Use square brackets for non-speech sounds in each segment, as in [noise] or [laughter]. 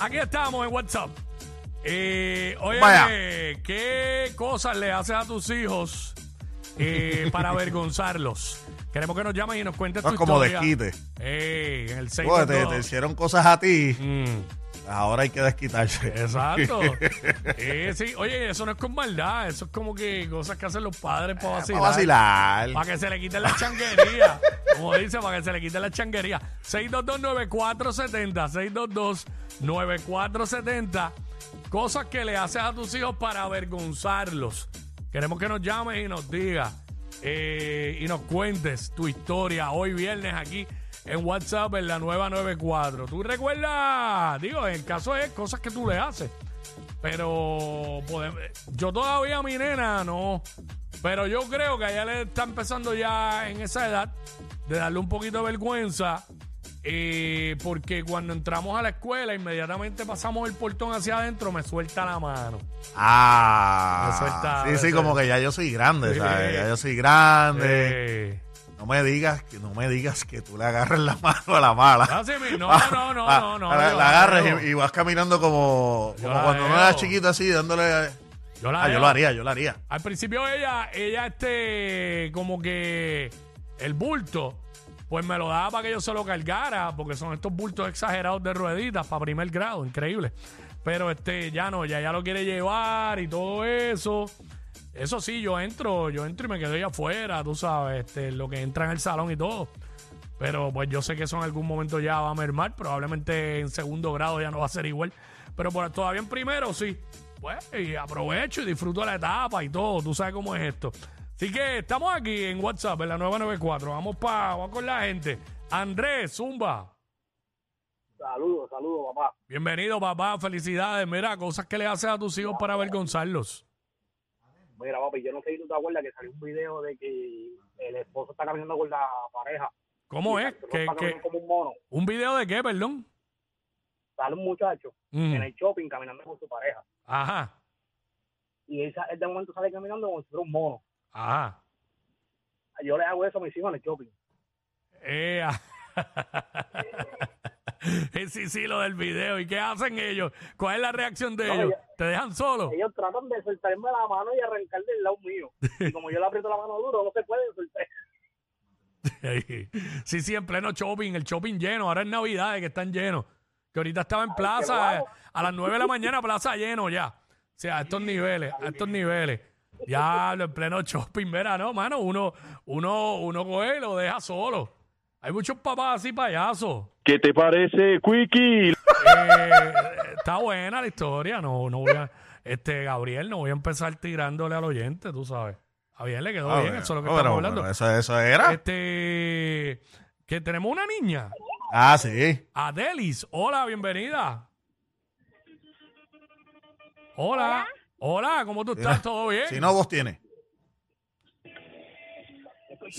Aquí estamos en WhatsApp. Eh, oye, Vaya. ¿qué cosas le haces a tus hijos eh, [laughs] para avergonzarlos? Queremos que nos llamen y nos cuentes tu es como historia. desquite. Eh, en el Oye, te, 622. te hicieron cosas a ti, Mm, ahora hay que desquitarse. [laughs] exacto. Eh, sí, oye, eso no es con maldad, eso es como que cosas que hacen los padres para vacilar. Para vacilar. Para que se le quiten la changuería. Como dice, para que se le quiten la changuería. 622-9470. 622-9470. Cosas que le haces a tus hijos para avergonzarlos. Queremos que nos llames y nos digas eh, y nos cuentes tu historia hoy viernes aquí en WhatsApp en la nueva 94. ¿Tú recuerdas? Digo, el caso es cosas que tú le haces. Pero podemos- yo todavía mi nena no. Pero yo creo que a ella le está empezando ya en esa edad de darle un poquito de vergüenza. Eh, porque cuando entramos a la escuela, inmediatamente pasamos el portón hacia adentro, me suelta la mano. Ah. Me suelta, sí, me sí, suelta. como que ya yo soy grande. ¿sabes? Ya yo soy grande. Eh, No me digas que no me digas que tú le agarres la [laughs] mano a la mala. mismo. Ah, no, no, no, ah, no, no. La, yo la agarres y, y vas caminando como, la cuando uno veo. era chiquito así, dándole. Yo la Ah, yo lo haría, yo lo haría. Al principio ella, ella este, como que el bulto, pues me lo daba para que yo se lo cargara, porque son estos bultos exagerados de rueditas para primer grado, increíble. Pero este, ya no, ya, ya lo quiere llevar y todo eso. Eso sí, yo entro, yo entro y me quedo ahí afuera, tú sabes, este, lo que entra en el salón y todo. Pero pues yo sé que eso en algún momento ya va a mermar, probablemente en segundo grado ya no va a ser igual. Pero por, todavía en primero sí. Pues y aprovecho y disfruto la etapa y todo, tú sabes cómo es esto. Así que estamos aquí en WhatsApp, en la 994. Vamos para vamos con la gente. Andrés, Zumba. Saludos, saludos, papá. Bienvenido, papá. Felicidades. Mira, cosas que le haces a tus hijos para avergonzarlos. Mira, papi, yo no sé si tú te acuerdas que salió un video de que el esposo está caminando con la pareja. ¿Cómo es? ¿Que, que, como un mono. ¿Un video de qué, perdón? Sale un muchacho Mm, en el shopping caminando con su pareja. Ajá, Y él, él de momento sale caminando como si fuera un mono. Ajá. Yo le hago eso a mis hijos en el shopping. Eh, ah. Eh, [laughs] sí, sí, lo del video. ¿Y qué hacen ellos? ¿Cuál es la reacción de No, ellos? ¿Te dejan solo? Ellos tratan de soltarme la mano y arrancar del lado mío. Y [laughs] como yo le aprieto la mano duro, no se puede soltar. [laughs] sí, sí, en pleno shopping, el shopping lleno. Ahora es Navidad que están llenos. Que ahorita estaba en plaza eh, guau. a las 9 de la mañana, plaza lleno ya. O sea, a estos niveles, a estos niveles. Ya en pleno shopping, [laughs] mira, no, mano, uno, uno, uno coge y lo deja solo. Hay muchos papás así payasos. ¿Qué te parece, Quickie? Eh, está buena la historia, no, no voy a, este, Gabriel, no voy a empezar tirándole al oyente, tú sabes. A bien le quedó bien, eso es lo que estamos hablando. eso, eso era. Este, que tenemos una niña, Ah, sí. Adelis. Hola, bienvenida. Hola. Hola, ¿cómo tú estás? ¿Todo bien? Si no, vos tienes.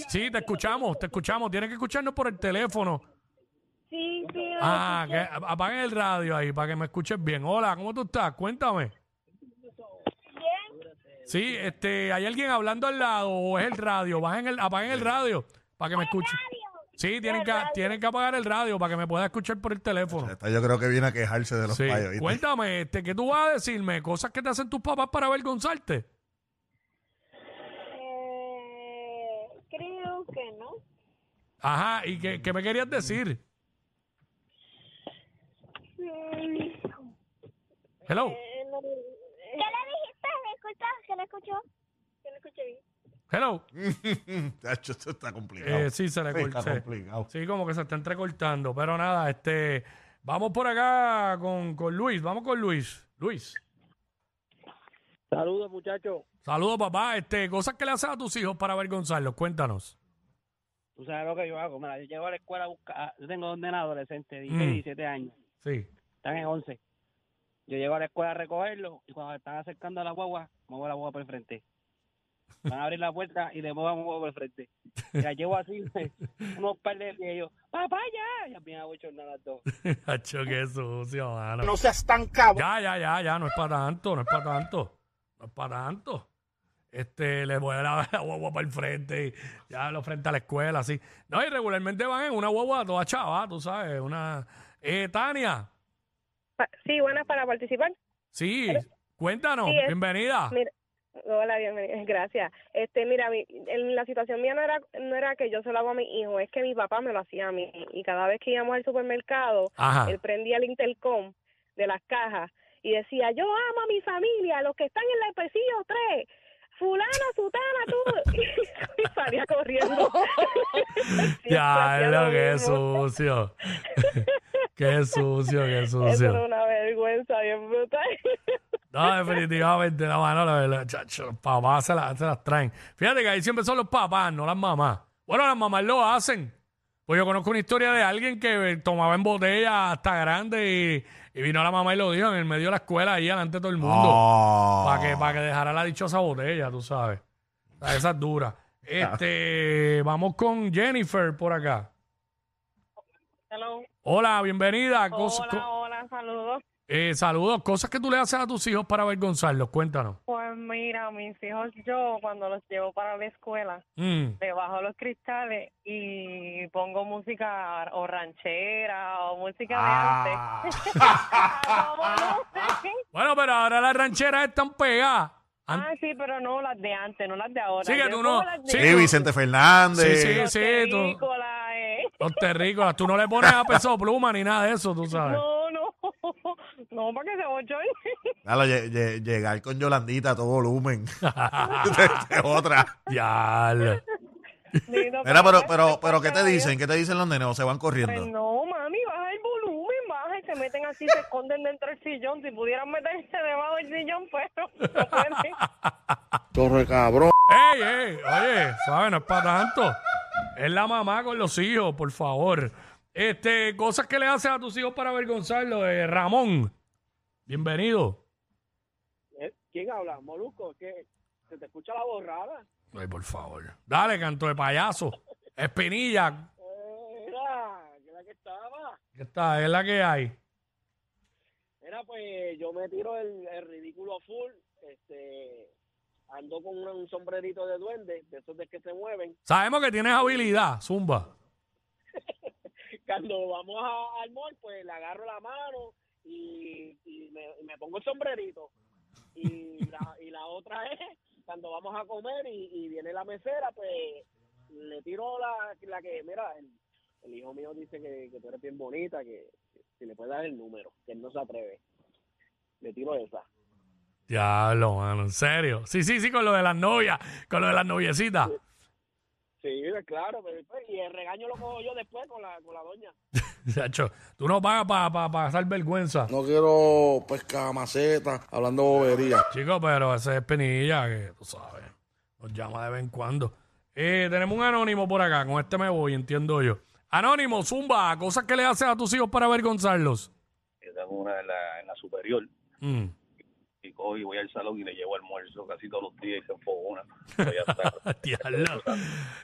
Sí, te escuchamos, te escuchamos. Tienes que escucharnos por el teléfono. Sí, sí. Ah, que apaguen el radio ahí para que me escuches bien. Hola, ¿cómo tú estás? Cuéntame. Bien. Sí, este, ¿hay alguien hablando al lado o es el radio? Bajen el, apaguen el radio para que me escuchen. Sí, tienen que, tienen que apagar el radio para que me pueda escuchar por el teléfono. Esta yo creo que viene a quejarse de los Sí. payos. ¿viste? Cuéntame, este, ¿qué tú vas a decirme? ¿Cosas que te hacen tus papás para avergonzarte? Eh, creo que no. Ajá, ¿y qué, qué me querías decir? Mm, Hello. eh, no- ¿Qué le dijiste? ¿Me escuchas? ¿Que no escuchó? Que no escuché bien. Hello. [laughs] Tacho, esto está complicado. Eh, sí, se le Sí, cortó. Está complicado. Sí, como que se está entrecortando. Pero nada, este, vamos por acá con, con Luis. Vamos con Luis. Luis. Saludos, muchachos. Saludos, papá. Este, cosas que le haces a tus hijos para avergonzarlos. Cuéntanos. Tú sabes lo que yo hago. Mira, yo llego a la escuela a buscar. Yo tengo dos nenas adolescentes, 16 Mm. y 17 años. Sí. Están en 11. Yo llego a la escuela a recogerlos y cuando están acercando a la guagua, muevo la guagua por el frente. Van a abrir la puerta y le muevo la guagua por el frente. Y la llevo así, [laughs] unos par de pies y yo, papá, ya. Y ya bien abochornadas las dos. [laughs] Hacho, qué sucio, mano. No seas tan cabrón. Ya, ya, ya, ya. No es para tanto, no es para tanto. No es para tanto. Este, le voy a dar [laughs] la guagua para el frente y ya lo frente a la escuela, así. No, y regularmente van en una guagua toda chava, tú sabes, una... Eh, Tania. Pa- sí, buenas para participar. Sí, cuéntanos, Sí, es- bienvenida. Mira, hola, bienvenida, [laughs] gracias. Este, mira, mi- en la situación mía no era no era que yo se lo hago a mi hijo, es que mi papá me lo hacía a mí y cada vez que íbamos al supermercado, Ajá. él prendía el intercom de las cajas y decía, "Yo amo a mi familia, los que están en el pasillo 3." Fulana, sutana, tú. [laughs] [laughs] y salía corriendo. Ya, lo que mismo. sucio. qué sucio, qué Eso era sucio. una vergüenza bien brutal. No, definitivamente, la mano, la, la- chacho, los papás se, la- se las traen. Fíjate que ahí siempre son los papás, no las mamás. Bueno, las mamás lo hacen. Pues yo conozco una historia de alguien que tomaba en botella hasta grande y, y vino la mamá y lo dijo en el medio de la escuela ahí delante de todo el mundo. No. Para que, para que dejara la dichosa botella, tú sabes. O sea, esa es dura. [laughs] Este, vamos con Jennifer por acá. Hello. Hola, bienvenida. Cos- Hola, co- hola, saludos. Eh, saludos. Cosas que tú le haces a tus hijos para avergonzarlos. Cuéntanos. Pues mira, mis hijos, yo cuando los llevo para la escuela, Mm. le bajo los cristales y pongo música o ranchera o música Ah. de antes. A todo volumen. Bueno, pero ahora las rancheras están pegadas. An- ah, sí, pero no las de antes, no las de ahora. Sí, que Yo tú pongo no- las de sí, Sí, Vicente Fernández. Sí, sí. los tú- terrícolas, eh. Los terrícolas. Tú no le pones a peso pluma ni nada de eso, tú sabes. No, no, no, para que se oye. [laughs] Claro, lle- lle- llegar con Yolandita a todo volumen. [laughs] Es otra. Lindo, Mira, pero, pues, pero, pero, ¿qué te pues, dicen? ¿Qué te dicen los nenes? ¿O se van Pues corriendo? no, mami, baja el volumen, baja y se meten así, se esconden dentro del sillón. Si pudieran meterse debajo del sillón, pero no pueden. Torre cabrón. ¡Ey, ey! Oye, ¿sabes? No es para tanto. Es la mamá con los hijos, por favor. Este, cosas que le haces a tus hijos para avergonzarlos. Eh, Ramón, bienvenido. Eh, ¿Quién habla? Molusco, que se te escucha la borrada. Ay, por favor. Dale, canto de payaso. Espinilla. Mira, que la que estaba. ¿Qué está? Es la que hay. Mira, pues yo me tiro el, el ridículo full. Este, ando con un, un sombrerito de duende, de esos de que se mueven. Sabemos que tienes habilidad, Zumba. [laughs] Cuando vamos a, al mall, pues le agarro la mano y, y me, y me pongo el sombrerito. Y la, y la otra es cuando vamos a comer y, y viene la mesera, pues le tiro la, la que, mira, el, el hijo mío dice que, que tú eres bien bonita, que, que si le puedes dar el número, que él no se atreve. Le tiro esa. Diablo, mano, en serio. Sí, sí, sí, con lo de las novias, con lo de las noviecitas. Sí, claro, pero, pues, y el regaño lo cojo yo después con la, con la doña. [laughs] [laughs] Chacho, tú no pagas para pasar vergüenza. No quiero pescar maceta, hablando bobería. Chico, pero ese es penilla que tú sabes. Nos llama de vez en cuando. Eh, tenemos un anónimo por acá. Con este me voy, entiendo yo. Anónimo, Zumba, cosas que le haces a tus hijos para avergonzarlos. Yo tengo una en la, en la superior Mm. Y cojo y voy al salón y le llevo almuerzo casi todos los días y se enfogona. [laughs]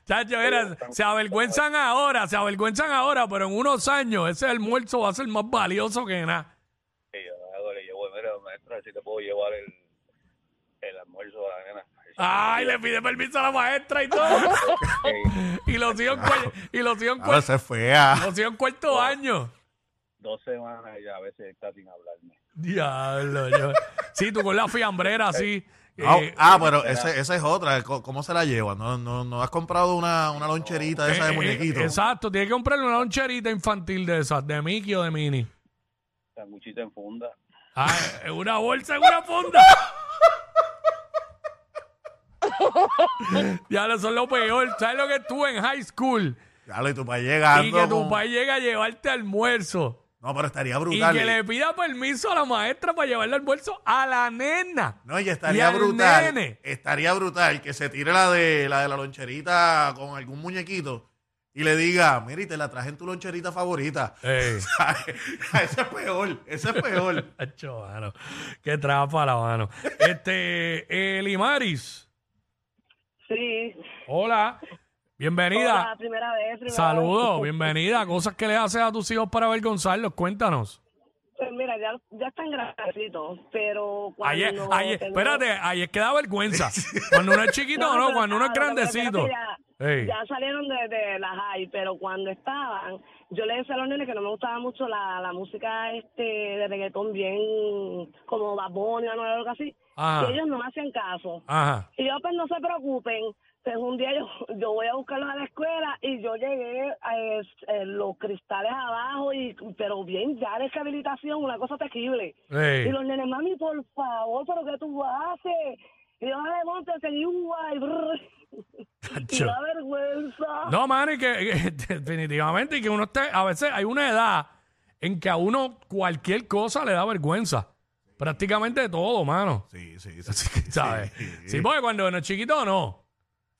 Chacho, mira, se avergüenzan ahora, se avergüenzan ahora, pero en unos años ese almuerzo va a ser más valioso que nada. Y yo hago, le llevo, mira, maestra, si te puedo llevar el, el almuerzo a la nena. Ay, le pide permiso a la maestra y todo. [laughs] [laughs] y los hijos y los hijos en Claro, cuar- esa es fea. los hijos en cuarto año. Dos semanas ya a veces está sin hablarme. Diablo, yo. Sí, tú con la fiambrera así. Ah, eh, ah, pero ese- esa es otra. Co- ¿Cómo se la lleva? ¿No, no, no has comprado una, una loncherita de esa eh, de eh, muñequito? exacto, tienes que comprarle una loncherita infantil de esas, de Mickey o de Minnie. Sanguchita en funda. Ah, [laughs] en una bolsa, en una funda. Diablo, eso es lo peor. ¿Sabes lo que tú en high school? Claro, y tu país llegando. Y que tu con- país llega a llevarte almuerzo. No, pero estaría Y brutal. que le pida permiso a la maestra para llevarle almuerzo a la nena. No, y Y estaría al brutal. nene. Estaría brutal que se tire la de la de la loncherita con algún muñequito y le diga, mira, y te la traje en tu loncherita favorita. Ey. [laughs] ese es peor, ese es peor. [laughs] Acho, mano. Qué trapa la mano. Este, eh, Limaris. Sí. Hola. Bienvenida. Hola, primera vez. Primera Saludos, vez. bienvenida. Cosas que le haces a tus hijos para avergonzarlos. Cuéntanos. Pues mira, ya, ya están grandecitos, pero cuando Ayer, ayer, tengo- espérate, ayer que da vergüenza. Cuando uno es chiquito, [laughs] no, cuando uno es grandecito. Ya, salieron de, de la high, pero cuando estaban, yo le decía a los nenes que no me gustaba mucho la, la música este de reggaetón bien como Bad Bunny o algo así. Ajá. Y ellos no me hacían caso. Ajá. Y yo, pues no se preocupen. Pues un día yo, yo voy a buscarlos a la escuela y yo llegué a es- eh, los cristales abajo, y pero bien, ya de rehabilitación, una cosa terrible. Ey. Y los nenes, mami, por favor, ¿pero qué tú haces? Y yo, dale, monte, igual. [laughs] brr. Y Tacho. da vergüenza. No, mano, y que, [laughs] que definitivamente y que uno esté, a veces hay una edad en que a uno cualquier cosa le da vergüenza. Prácticamente todo, mano. Sí, sí, sí. ¿Sabes? Sí, Sí, porque cuando uno es chiquito no.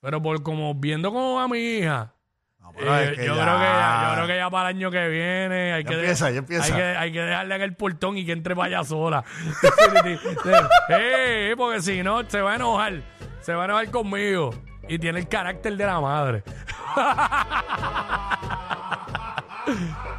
Pero por como viendo como a mi hija. No, pero eh, es que yo, ya- creo que ya, yo creo que ya para el año que viene hay Ya que, empieza, ya empieza. Hay que, hay que dejarle en el portón y que entre para allá sola. [laughs] eh, porque si no se va a enojar. Se va a enojar conmigo. Y tiene el carácter de la madre. [laughs]